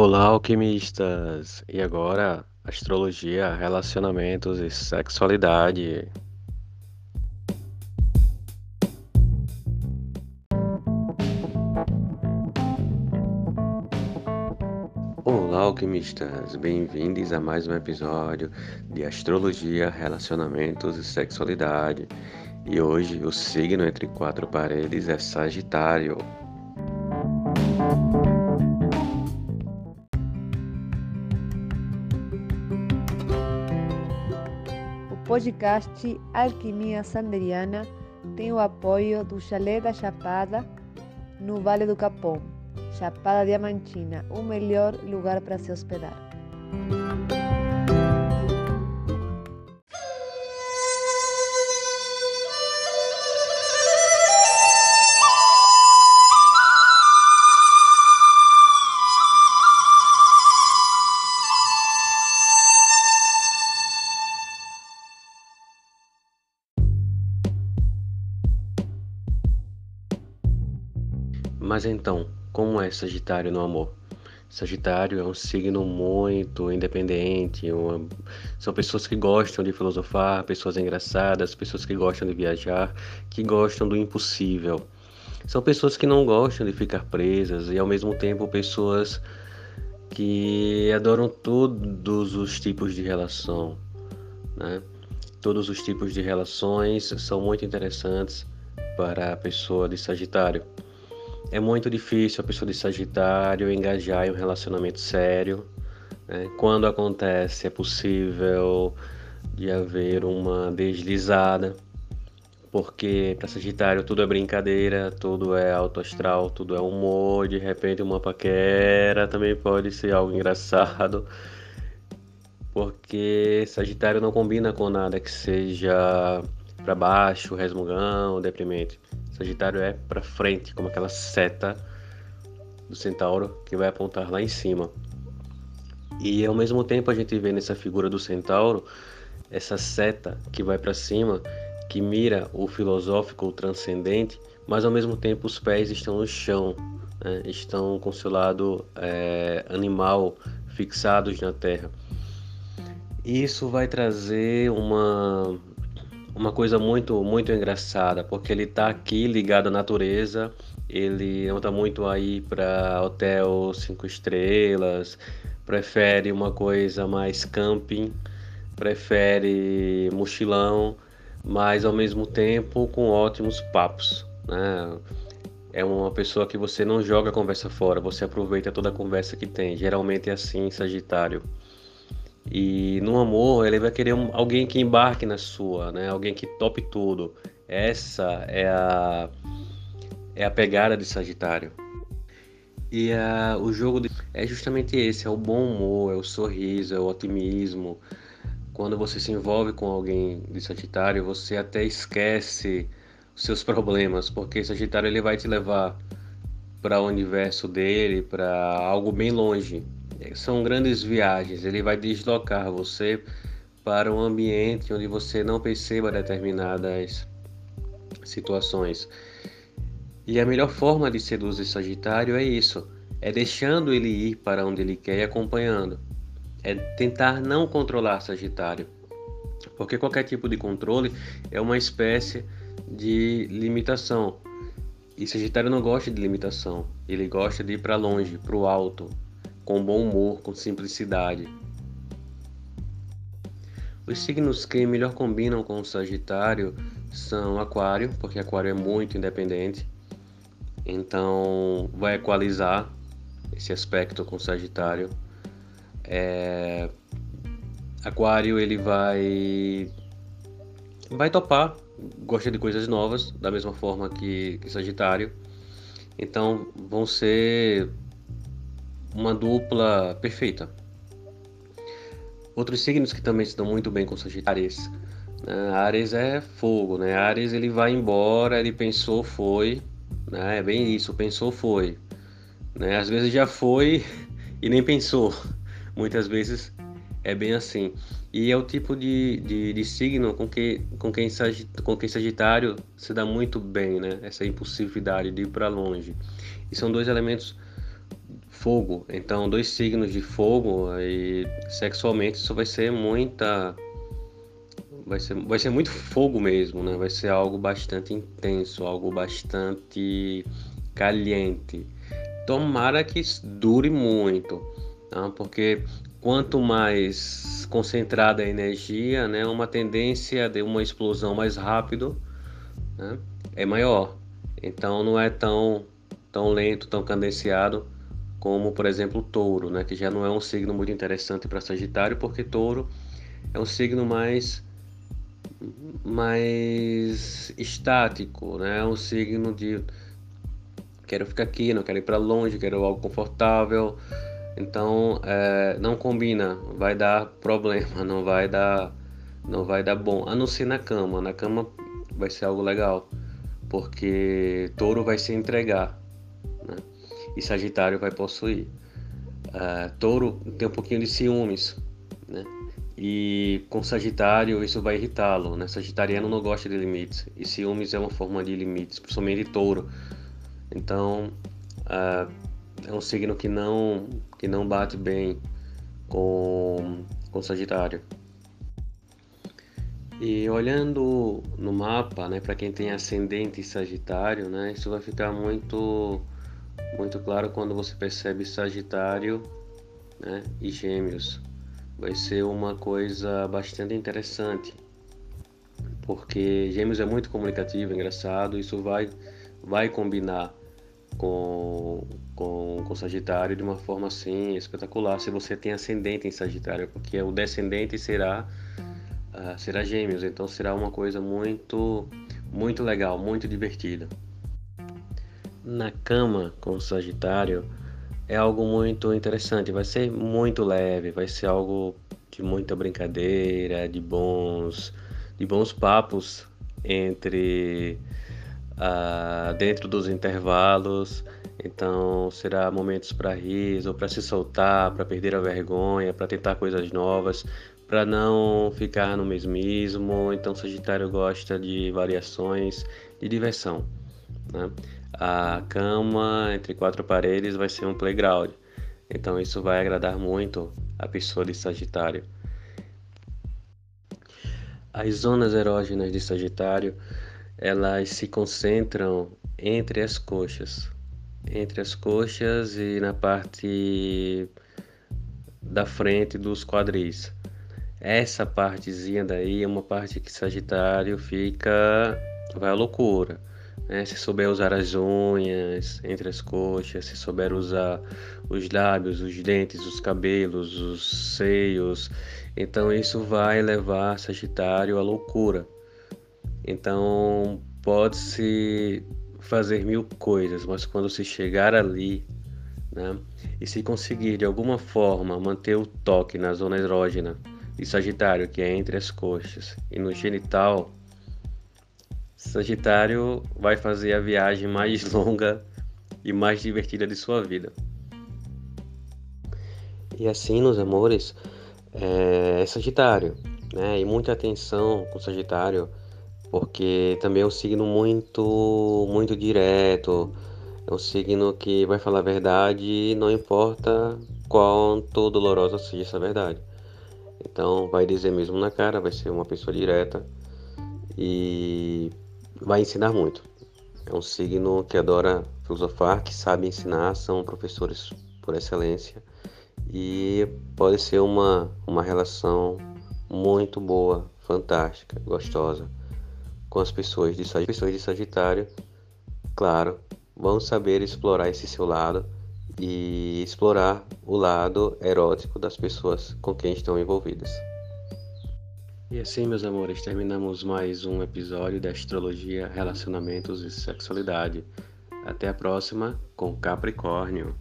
Olá, alquimistas! E agora, astrologia, relacionamentos e sexualidade. Olá, alquimistas! Bem-vindos a mais um episódio de astrologia, relacionamentos e sexualidade. E hoje o signo entre quatro paredes é Sagitário. Podcast Alquimia Sanderiana tem o apoio do Chalé da Chapada, no Vale do Capão, Chapada Diamantina, o melhor lugar para se hospedar. Mas então, como é Sagitário no amor? Sagitário é um signo muito independente, uma... são pessoas que gostam de filosofar, pessoas engraçadas, pessoas que gostam de viajar, que gostam do impossível. São pessoas que não gostam de ficar presas e ao mesmo tempo pessoas que adoram todos os tipos de relação, né? Todos os tipos de relações são muito interessantes para a pessoa de Sagitário. É muito difícil a pessoa de Sagitário engajar em um relacionamento sério. Né? Quando acontece, é possível de haver uma deslizada, porque para Sagitário tudo é brincadeira, tudo é alto astral, tudo é humor. De repente, uma paquera também pode ser algo engraçado, porque Sagitário não combina com nada que seja para baixo, resmungão, deprimente. Sagitário é para frente, como aquela seta do centauro que vai apontar lá em cima. E ao mesmo tempo a gente vê nessa figura do centauro essa seta que vai para cima, que mira o filosófico, o transcendente, mas ao mesmo tempo os pés estão no chão, né? estão com seu lado é, animal fixados na terra. Isso vai trazer uma uma coisa muito muito engraçada, porque ele está aqui ligado à natureza, ele não está muito aí para hotel cinco estrelas, prefere uma coisa mais camping, prefere mochilão, mas ao mesmo tempo com ótimos papos, né? É uma pessoa que você não joga a conversa fora, você aproveita toda a conversa que tem. Geralmente é assim, Sagitário. E no amor, ele vai querer um, alguém que embarque na sua, né? Alguém que tope tudo. Essa é a é a pegada de Sagitário. E a, o jogo de, é justamente esse, é o bom humor, é o sorriso, é o otimismo. Quando você se envolve com alguém de Sagitário, você até esquece os seus problemas, porque Sagitário ele vai te levar para o universo dele, para algo bem longe, são grandes viagens, ele vai deslocar você para um ambiente onde você não perceba determinadas situações. E a melhor forma de seduzir Sagitário é isso: é deixando ele ir para onde ele quer e acompanhando. É tentar não controlar Sagitário. Porque qualquer tipo de controle é uma espécie de limitação. E Sagitário não gosta de limitação, ele gosta de ir para longe, para o alto, com bom humor, com simplicidade. Os signos que melhor combinam com o Sagitário são Aquário, porque Aquário é muito independente, então vai equalizar esse aspecto com Sagitário. É... Aquário ele vai vai topar, gosta de coisas novas, da mesma forma que, que Sagitário. Então vão ser uma dupla perfeita. Outros signos que também se dão muito bem com Sagitário, Ares. Né? Ares é fogo, né? Ares ele vai embora, ele pensou, foi, né? É bem isso, pensou, foi. Né? Às vezes já foi e nem pensou. Muitas vezes é bem assim. E é o tipo de, de, de signo com, que, com, quem, com quem Sagitário se dá muito bem, né? Essa impulsividade de ir para longe. E são dois elementos fogo. Então, dois signos de fogo e sexualmente isso vai ser muita vai ser, vai ser muito fogo mesmo, né? Vai ser algo bastante intenso, algo bastante caliente. Tomara que dure muito, tá? porque quanto mais concentrada a energia, né, uma tendência de uma explosão mais rápido né, é maior. Então não é tão, tão lento, tão cadenciado como, por exemplo, touro, né, que já não é um signo muito interessante para Sagitário, porque touro é um signo mais mais estático, né? É um signo de quero ficar aqui, não quero ir para longe, quero algo confortável. Então é, não combina, vai dar problema, não vai dar, não vai dar bom. A não ser na cama, na cama vai ser algo legal, porque Touro vai se entregar? E Sagitário vai possuir. Uh, touro tem um pouquinho de ciúmes, né? E com Sagitário isso vai irritá-lo, né? Sagitariano não gosta de limites e ciúmes é uma forma de limites, principalmente Touro. Então uh, é um signo que não que não bate bem com com Sagitário. E olhando no mapa, né, para quem tem ascendente Sagitário, né, isso vai ficar muito muito claro quando você percebe Sagitário, né, e Gêmeos vai ser uma coisa bastante interessante, porque Gêmeos é muito comunicativo, engraçado, isso vai, vai combinar com, com, com Sagitário de uma forma assim espetacular. Se você tem ascendente em Sagitário, porque o descendente será uh, será Gêmeos, então será uma coisa muito muito legal, muito divertida. Na cama com Sagitário, é algo muito interessante, vai ser muito leve, vai ser algo de muita brincadeira, de bons, de bons papos entre uh, dentro dos intervalos. Então será momentos para rir ou para se soltar, para perder a vergonha, para tentar coisas novas, para não ficar no mesmismo. Então Sagitário gosta de variações, de diversão. Né? A cama entre quatro paredes vai ser um playground. Então isso vai agradar muito a pessoa de Sagitário. As zonas erógenas de Sagitário, elas se concentram entre as coxas, entre as coxas e na parte da frente dos quadris. Essa partezinha daí é uma parte que Sagitário fica vai à loucura. Né? Se souber usar as unhas entre as coxas, se souber usar os lábios, os dentes, os cabelos, os seios, então isso vai levar Sagitário à loucura. Então pode-se fazer mil coisas, mas quando se chegar ali, né, e se conseguir de alguma forma manter o toque na zona erógena de Sagitário, que é entre as coxas, e no genital, Sagitário vai fazer a viagem mais longa e mais divertida de sua vida. E assim, meus amores, é Sagitário, né? E muita atenção com Sagitário, porque também é um signo muito, muito direto. É um signo que vai falar a verdade, não importa quanto dolorosa seja essa verdade. Então, vai dizer mesmo na cara, vai ser uma pessoa direta. E vai ensinar muito. É um signo que adora filosofar, que sabe ensinar, são professores por excelência e pode ser uma, uma relação muito boa, fantástica, gostosa com as pessoas de, pessoas de Sagitário. Claro, vão saber explorar esse seu lado e explorar o lado erótico das pessoas com quem estão envolvidas. E assim, meus amores, terminamos mais um episódio da Astrologia, Relacionamentos e Sexualidade. Até a próxima com Capricórnio.